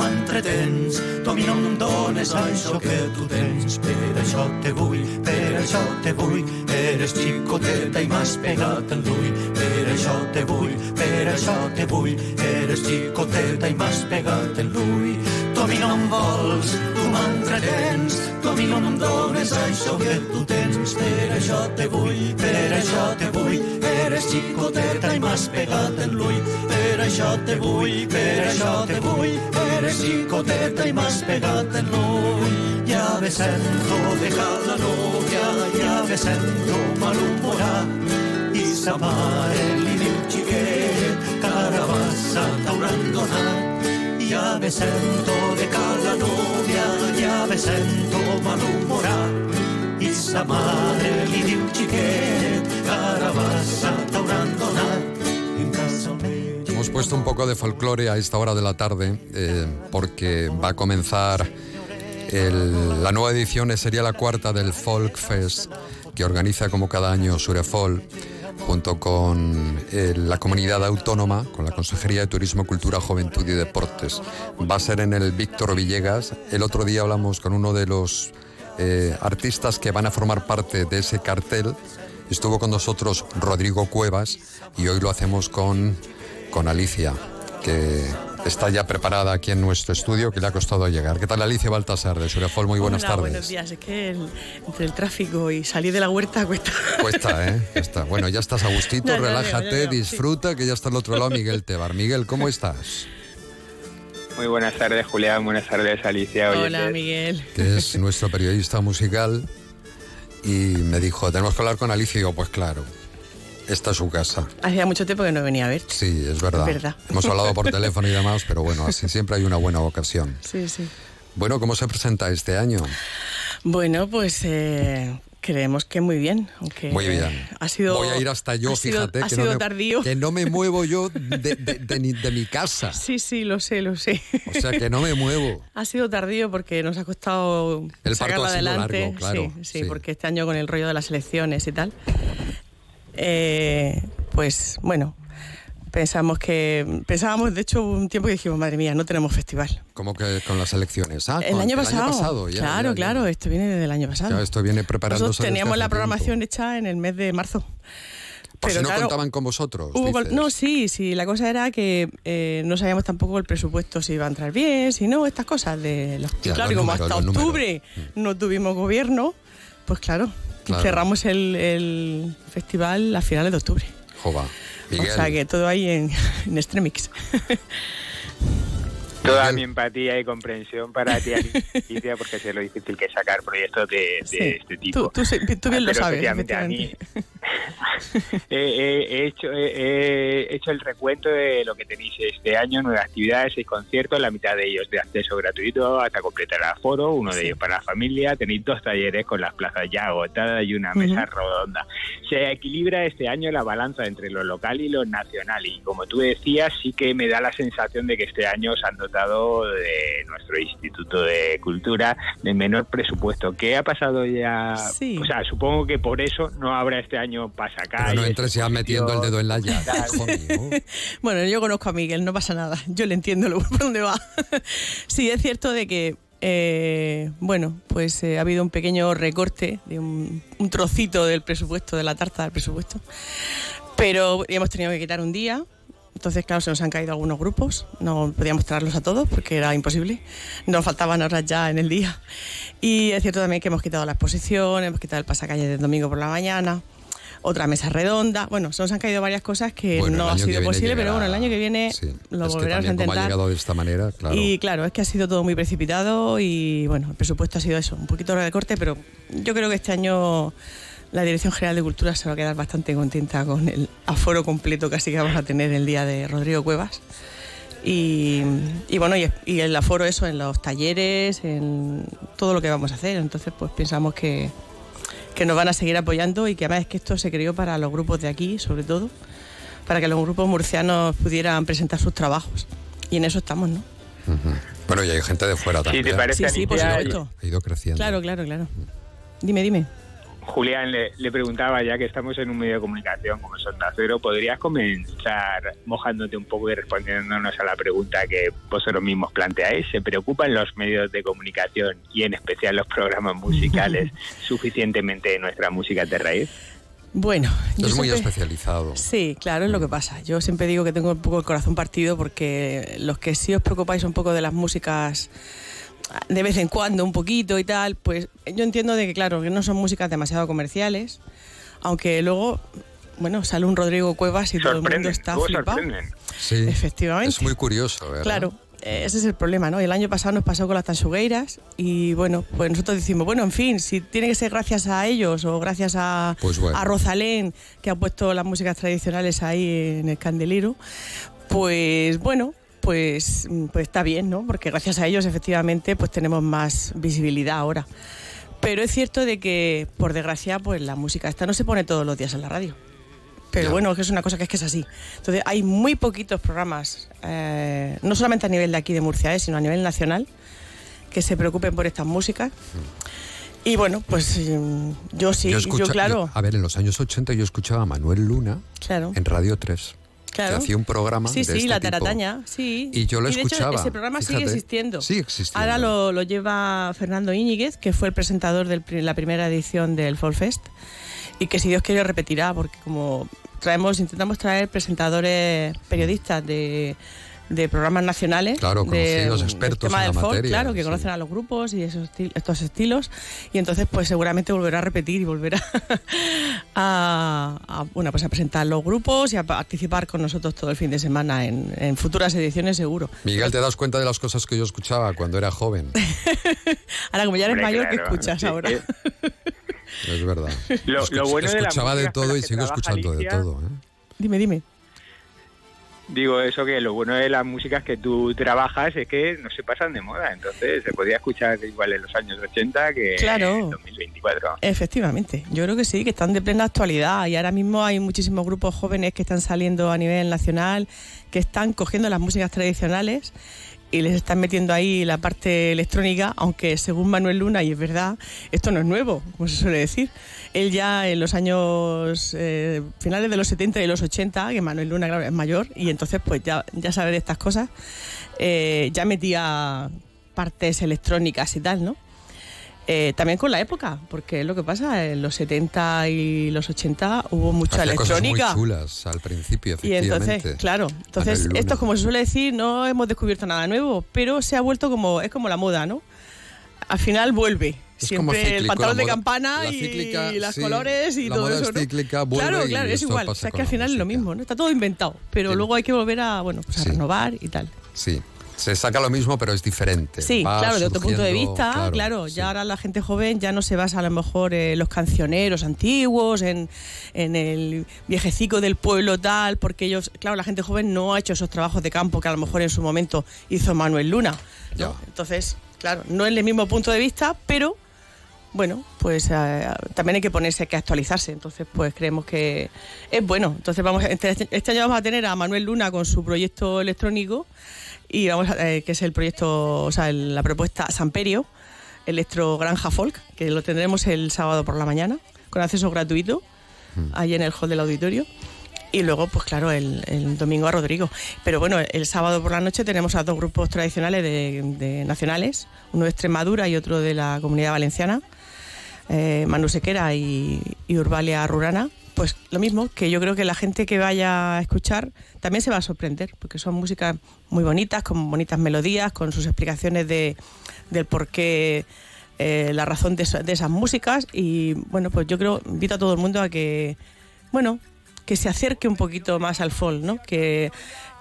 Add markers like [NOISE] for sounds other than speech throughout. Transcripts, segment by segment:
m'entretens. Tu a mi no em dones això que tu tens. Per això te vull, per això te vull, eres xicoteta i m'has pegat en l'ull. Per això te vull, per això te vull, eres xicoteta i m'has pegat en l'ull. Tu a mi no em vols, tu m'entretens, tu a mi no em dones això que tu tens. Per això te vull, per això te vull, eres xicoteta i m'has pegat en l'ull. Això te vull, per això te vull, eres xicoteta i m'has pegat en l'ull. Ja me sento dejar la novia, ja me sento malhumorat i sa mare li diu xiquet, carabassa t'hauran donat. Ja me sento de cada novia, ja me sento malhumorat i sa mare li diu xiquet, puesto un poco de folclore a esta hora de la tarde eh, porque va a comenzar el- la nueva edición, eh, sería la cuarta del Folk Fest que organiza como cada año Surefol junto con eh, la comunidad autónoma, con la Consejería de Turismo, Cultura, Juventud y Deportes. Va a ser en el Víctor Villegas. El otro día hablamos con uno de los eh, artistas que van a formar parte de ese cartel. Estuvo con nosotros Rodrigo Cuevas y hoy lo hacemos con, con Alicia, que está ya preparada aquí en nuestro estudio, que le ha costado llegar. ¿Qué tal Alicia Baltasar de Surefol? Muy buenas Hola, tardes. buenos días. Es que el- entre el tráfico y salir de la huerta cuesta. Cuesta, ¿eh? [LAUGHS] Bueno, ya estás a gustito, relájate, sí. disfruta, que ya está al otro lado Miguel Tebar. Miguel, ¿cómo [LAUGHS] estás? Muy buenas tardes, Julián. Buenas tardes, Alicia. Oye, Hola, Miguel. Que es nuestro periodista musical. Y me dijo, tenemos que hablar con Alicia. Y digo, pues claro, esta es su casa. Hacía mucho tiempo que no venía a verte. Sí, es verdad. Es verdad. Hemos hablado por teléfono y demás, pero bueno, así siempre hay una buena ocasión. Sí, sí. Bueno, ¿cómo se presenta este año? Bueno, pues eh, creemos que muy bien. Aunque Muy bien. Ha sido, Voy a ir hasta yo, ha sido- fíjate. Ha que, sido no me, tardío. que no me muevo yo [LAUGHS] de, de- de de mi casa. Sí, sí, lo sé, lo sé. O sea, que no me muevo. Ha sido tardío porque nos ha costado El parto ha sido adelante. largo, claro, sí, sí, sí. porque este año con el rollo de las elecciones y tal, eh, pues bueno, pensamos que pensábamos, de hecho, un tiempo que dijimos, madre mía, no tenemos festival. Como que con las elecciones. Ah, el con- año pasado. ya, claro, ya, ya. claro, esto viene desde el año pasado. Esto viene preparándose Nosotros desde teníamos la tiempo. programación hecha en el mes de marzo. Si Pero no claro, contaban con vosotros. Hubo no, sí, sí. La cosa era que eh, no sabíamos tampoco el presupuesto si iba a entrar bien, si no, estas cosas de los. Ya, claro, los y como números, hasta los números. octubre no tuvimos gobierno, pues claro, Claro. cerramos el, el festival a finales de octubre. Jova. Miguel, O sea que todo ahí en, en Extremix. [LAUGHS] Toda Miguel. mi empatía y comprensión para ti, Alicia, porque sé lo difícil que es sacar proyectos de, de Sí. este tipo. Tú, tú tú bien lo Pero sabes. efectivamente, a mí. He, [LAUGHS] he- he hecho, he, he hecho el recuento de lo que tenéis este año, nueve actividades, seis conciertos, la mitad de ellos de acceso gratuito hasta completar el aforo, uno de Sí. ellos para la familia, tenéis dos talleres con las plazas ya agotadas y una mesa Ujú. redonda. Se equilibra este año la balanza entre lo local y lo nacional y como tú decías, sí que me da la sensación de que este año se han dotado de nuestro Instituto de Cultura de menor presupuesto. ¿Qué ha pasado ya? Sí. O sea, supongo que por eso no habrá este año pasacalles. pero no entres ya metiendo el dedo en la [LAUGHS] llaga. [LAUGHS] Bueno, yo conozco a Miguel, no pasa nada. Yo le entiendo lo- por dónde va. [LAUGHS] sí, es cierto de que, eh, bueno, pues eh, ha habido un pequeño recorte de un, un trocito del presupuesto, de la tarta del presupuesto. Pero hemos tenido que quitar un día. Entonces, claro, se nos han caído algunos grupos. No podíamos traerlos a todos porque era imposible. Nos faltaban horas ya en el día. Y es cierto también que hemos quitado la exposición, hemos quitado el pasacalle del domingo por la mañana, otra mesa redonda. Bueno, se nos han caído varias cosas que Bueno, no ha sido posible, pero bueno, el año que viene Sí, lo es volveremos a también como ha intentar. llegado de esta manera, claro. Y claro, es que ha sido todo muy precipitado y bueno, el presupuesto ha sido eso, un poquito de corte, pero yo creo que este año la Dirección General de Cultura se va a quedar bastante contenta con el aforo completo casi que vamos a tener el día de Rodrigo Cuevas. Y, y bueno, y, y el aforo eso en los talleres, en todo lo que vamos a hacer. Entonces, pues pensamos que, que nos van a seguir apoyando y que además es que esto se creó para los grupos de aquí, sobre todo, para que los grupos murcianos pudieran presentar sus trabajos. Y en eso estamos, ¿no? Bueno, y hay gente de fuera Sí, también. ¿te parece, Sí, sí, por Alicia? supuesto. Ha ido creciendo. Claro, claro, claro. Dime, dime. Julián, le, preguntaba, ya que estamos en un medio de comunicación como Sonda Cero, ¿podrías comenzar mojándote un poco y respondiéndonos a la pregunta que vosotros mismos planteáis? ¿Se preocupan los medios de comunicación y en especial los programas musicales [LAUGHS] suficientemente de nuestra música de raíz? Bueno, es muy especializado. Sí, claro, es lo que pasa. Yo siempre digo que tengo un poco el corazón partido porque los que sí os preocupáis un poco de las músicas de vez en cuando un poquito y tal, pues yo entiendo de que claro, que no son músicas demasiado comerciales, aunque luego bueno, sale un Rodrigo Cuevas y todo el mundo está flipado. Sí, Efectivamente. Es muy curioso, ¿verdad? Claro, ese es el problema, ¿no? El año pasado nos pasó con las tansugueiras y bueno, pues nosotros decimos, bueno, en fin, si tiene que ser gracias a ellos o gracias a, pues a Rosalén, que ha puesto las músicas tradicionales ahí en el candelero, pues bueno, pues, pues está bien, ¿no? Porque gracias a ellos efectivamente pues tenemos más visibilidad ahora. Pero es cierto de que, por desgracia, pues la música esta no se pone todos los días en la radio. Pero bueno, que es una cosa que es que es así. Entonces, hay muy poquitos programas, eh, no solamente a nivel de aquí de Murcia, eh, sino a nivel nacional, que se preocupen por estas músicas. Y bueno, pues mm, yo sí, yo, claro. a ver, en los años 80 yo escuchaba a Manuel Luna en Radio 3. Claro. Que hacía un programa sí, sí, este la Tarataña, sí. Y yo lo y de escuchaba. Hecho, ese programa sigue existiendo. Sigue existiendo. Ahora lo, lo, lleva Fernando Íñiguez, que fue el presentador de la primera edición del Fall Fest y que si Dios quiere repetirá, porque como traemos, intentamos traer presentadores periodistas de de programas nacionales. Claro, conocidos expertos en la materia. claro, que conocen a los grupos y esos estos estilos. Y entonces, pues seguramente volverá a repetir y volverá [LAUGHS] a, bueno, pues a presentar los grupos y a participar con nosotros todo el fin de semana en, futuras ediciones, seguro. Miguel, ¿te das cuenta de las cosas que yo escuchaba cuando era joven? [LAUGHS] ahora, como ya eres mayor, ¿qué escuchas ahora? es verdad. Lo, bueno escuchaba de, todo y sigo escuchando de todo. ¿eh? Dime, dime. Digo eso que lo bueno de las músicas que tú trabajas es que no se pasan de moda, entonces se podía escuchar igual en los años 80 que en 2024. Efectivamente, yo creo que sí, que están de plena actualidad. Y ahora mismo hay muchísimos grupos jóvenes que están saliendo a nivel nacional, que están cogiendo las músicas tradicionales y les están metiendo ahí la parte electrónica, aunque según Manuel Luna, y es verdad, esto no es nuevo, como se suele decir. Él ya en los años eh, finales de los 70 y los 80, que Manuel Luna claro, es mayor, y entonces pues ya, ya sabe estas cosas, eh, ya metía partes electrónicas y tal, ¿no? Eh, también con la época, porque es lo que pasa, en los 70 y los 80 hubo mucha electrónica. Cosas muy chulas al principio, efectivamente. Y entonces, claro, entonces esto como se suele decir, no hemos descubierto nada nuevo, pero se ha vuelto como, es como la moda, ¿no? Al final vuelve. Siempre el pantalón de campana y, las colores y todo eso. ¿no? claro, claro, es igual. O sea, es que al final es lo mismo, ¿no? Está todo inventado, pero luego hay que volver a, bueno, pues a renovar y tal. Sí se saca lo mismo, pero es diferente. Sí, claro, de otro punto de vista, claro, ya ahora la gente joven ya no se basa a lo mejor en los cancioneros antiguos, en, el viejecico del pueblo tal, porque ellos, claro, la gente joven no ha hecho esos trabajos de campo que a lo mejor en su momento hizo Manuel Luna. Entonces, claro, no es el mismo punto de vista, pero bueno, pues eh, también hay que ponerse, hay que actualizarse. Entonces, pues creemos que es bueno. Entonces, vamos, este, este año vamos a tener a Manuel Luna con su proyecto electrónico y vamos a, eh, que es el proyecto, o sea, la propuesta Samperio, Electro Granja Folk, que lo tendremos el sábado por la mañana, con acceso gratuito, mm. ahí en el hall del auditorio. Y luego, pues claro, el, domingo a Rodrigo. Pero bueno, el sábado por la noche tenemos a dos grupos tradicionales de, nacionales, uno de Extremadura y otro de la comunidad valenciana, eh, Manu Sequera y, y Urbalia Rurana, pues lo mismo, que yo creo que la gente que vaya a escuchar también se va a sorprender, porque son músicas muy bonitas, con bonitas melodías, con sus explicaciones de, del por qué, eh, la razón de, esas músicas. Y bueno, pues yo creo, invito a todo el mundo a que, bueno, que se acerque un poquito más al folk, ¿no? Que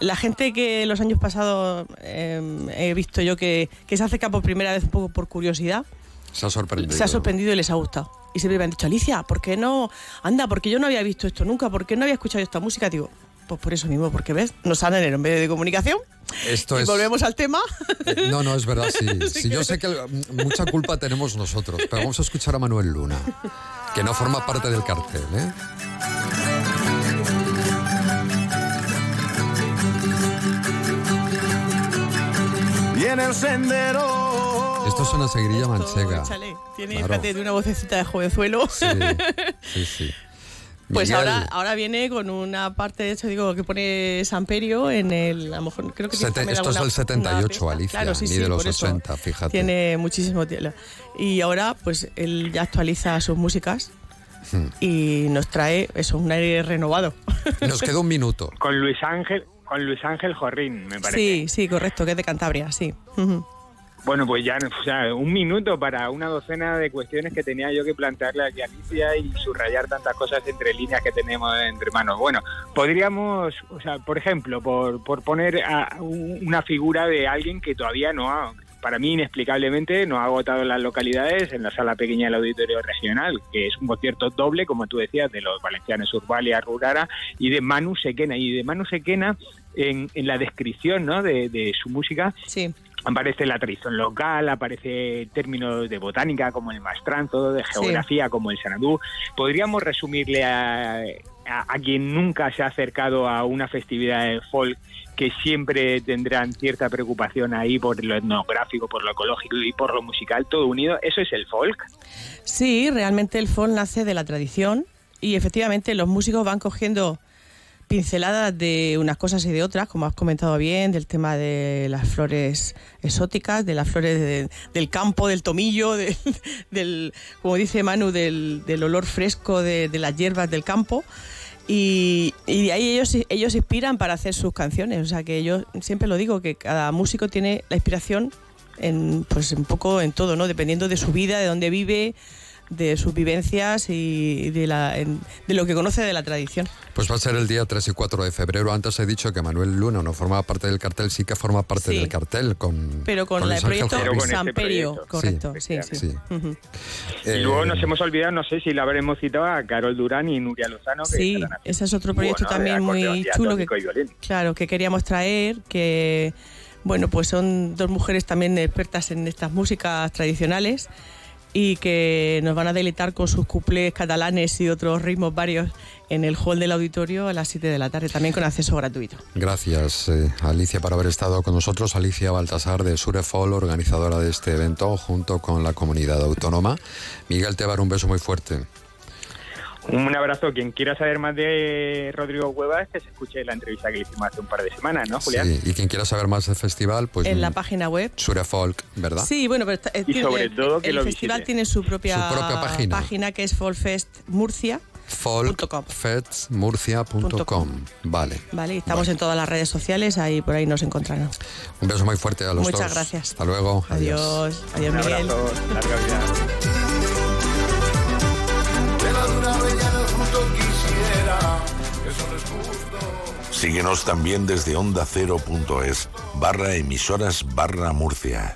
la gente que los años pasados em, he visto yo que, que se acerca por primera vez un poco por curiosidad, se ha sorprendido. Se ha sorprendido y les ha gustado y siempre me han dicho, Alicia, ¿por qué no? Anda, porque yo no había visto esto nunca, ¿por qué no había escuchado esta música? Digo, pues por eso mismo, porque ves, nos salen en un medio de comunicación. Esto y volvemos al tema. Eh, no, no, es verdad, sí. [LAUGHS] sí, yo sé que mucha culpa tenemos nosotros, pero vamos a escuchar a Manuel Luna, que no forma parte del cartel, ¿eh? Viene el sendero Esto es una seguirilla Esto, manchega. Tiene Claro. fíjate, de una vocecita de jovenzuelo. Sí, sí, sí. [LAUGHS] Pues Miguel, ahora, ahora viene con una parte, de hecho, digo, que pone Samperio en el. A lo mejor creo que Sete- esto es del 78, una pieza. Alicia, Claro, sí, ni sí, de los por eso 80, fíjate. Tiene muchísimo tela. Y ahora, pues él ya actualiza sus músicas Hmm. y nos trae eso, un aire renovado. Nos queda un minuto. Con Luis Ángel, con Luis Ángel Jorrín, me parece. Sí, sí, correcto, que es de Cantabria, sí. Bueno, pues ya o sea, un minuto para una docena de cuestiones que tenía yo que plantearle aquí a Alicia y subrayar tantas cosas entre líneas que tenemos entre manos. Bueno, podríamos, o sea, por ejemplo, por, por poner a un- una figura de alguien que todavía no ha, para mí inexplicablemente, no ha agotado las localidades en la sala pequeña del Auditorio Regional, que es un concierto doble, como tú decías, de los valencianos Urbalia, Rurara y de Manu Sequena. Y de Manu Sequena, en, en la descripción ¿no? de, de su música, Sí, aparece la tradición local, aparece términos de botánica como el mastranzo, de geografía como el sanadú. Podríamos resumirle a, a- a quien nunca se ha acercado a una festividad de folk que siempre tendrán cierta preocupación ahí por lo etnográfico, por lo ecológico y por lo musical, todo unido. Eso es el folk. Sí, realmente el folk nace de la tradición y efectivamente los músicos van cogiendo pinceladas de unas cosas y de otras, como has comentado bien, del tema de las flores exóticas, de las flores de- del campo, del tomillo, de- [LAUGHS] del, como dice Manu, del, del olor fresco de, de las hierbas del campo. Y, y de ahí ellos, ellos inspiran para hacer sus canciones. O sea que yo siempre lo digo, que cada músico tiene la inspiración en, pues un poco en todo, ¿no? Dependiendo de su vida, de dónde vive, de sus vivencias y de, la, en- de lo que conoce de la tradición. Pues va a ser el día 3 y 4 de febrero. Antes he dicho que Manuel Luna no formaba parte del cartel, sí que forma parte Sí. del cartel con Pero con, con el proyecto este Samperio, proyecto. correcto, Sí, sí, sí. Y Eh, luego nos hemos olvidado, no sé si la habremos citado a Carol Durán y Nuria Lozano. que Sí, ese es otro proyecto también muy chulo que, claro, que queríamos traer, que bueno, pues son dos mujeres también expertas en estas músicas tradicionales y que nos van a deleitar con sus cuplés catalanes y otros ritmos varios en el hall del auditorio a las 7 de la tarde, también con acceso gratuito. Gracias, eh, Alicia, por haber estado con nosotros. Alicia Baltasar de Surefol, organizadora de este evento, junto con la comunidad autónoma. Miguel Tebar, un beso muy fuerte. Un abrazo. Quien quiera saber más de Rodrigo Cuevas, que se escuche la entrevista que le hicimos hace un par de semanas, ¿no, Julián? Sí, y quien quiera saber más del festival, pues en la mm, página web. Surefolk, ¿verdad? Sí, bueno, pero está- eh, Y tiene- sobre todo que el lo festival visite. tiene su propia, Su propia página. que es Folfest Murcia. Folkfestmurcia.com. Vale. Vale, y estamos en todas las redes sociales, ahí por ahí nos encontrarán. Un beso muy fuerte a los dos. Muchas gracias. Hasta luego. Adiós, adiós Un Miguel. abrazo. Larga vida. Síguenos también desde onda0.es barra emisoras barra Murcia.